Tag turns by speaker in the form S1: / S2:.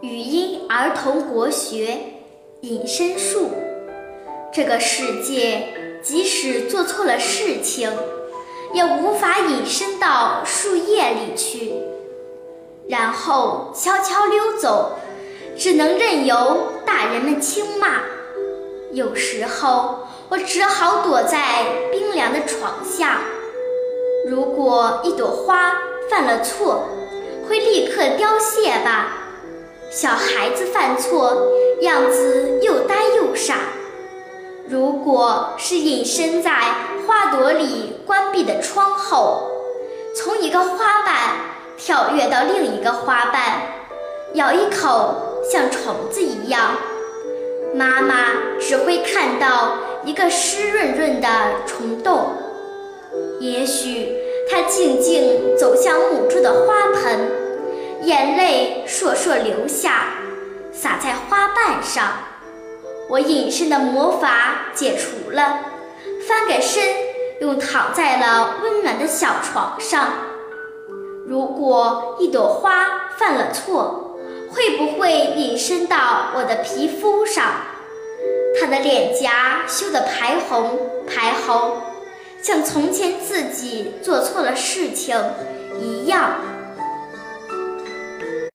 S1: 语音儿童国学隐身术。这个世界即使做错了事情，也无法隐身到树叶里去，然后悄悄溜走，只能任由大人们轻骂。有时候，我只好躲在冰凉的床下。如果一朵花犯了错，会立刻凋谢吧？小孩子犯错，样子又呆又傻。如果是隐身在花朵里关闭的窗后，从一个花瓣跳跃到另一个花瓣，咬一口像虫子一样，妈妈只会看到一个湿润润的虫洞。也许它静静走向母猪的花盆。眼泪烁烁流下，洒在花瓣上。我隐身的魔法解除了，翻个身，又躺在了温暖的小床上。如果一朵花犯了错，会不会隐身到我的皮肤上？它的脸颊羞得排红排红，像从前自己做错了事情一样。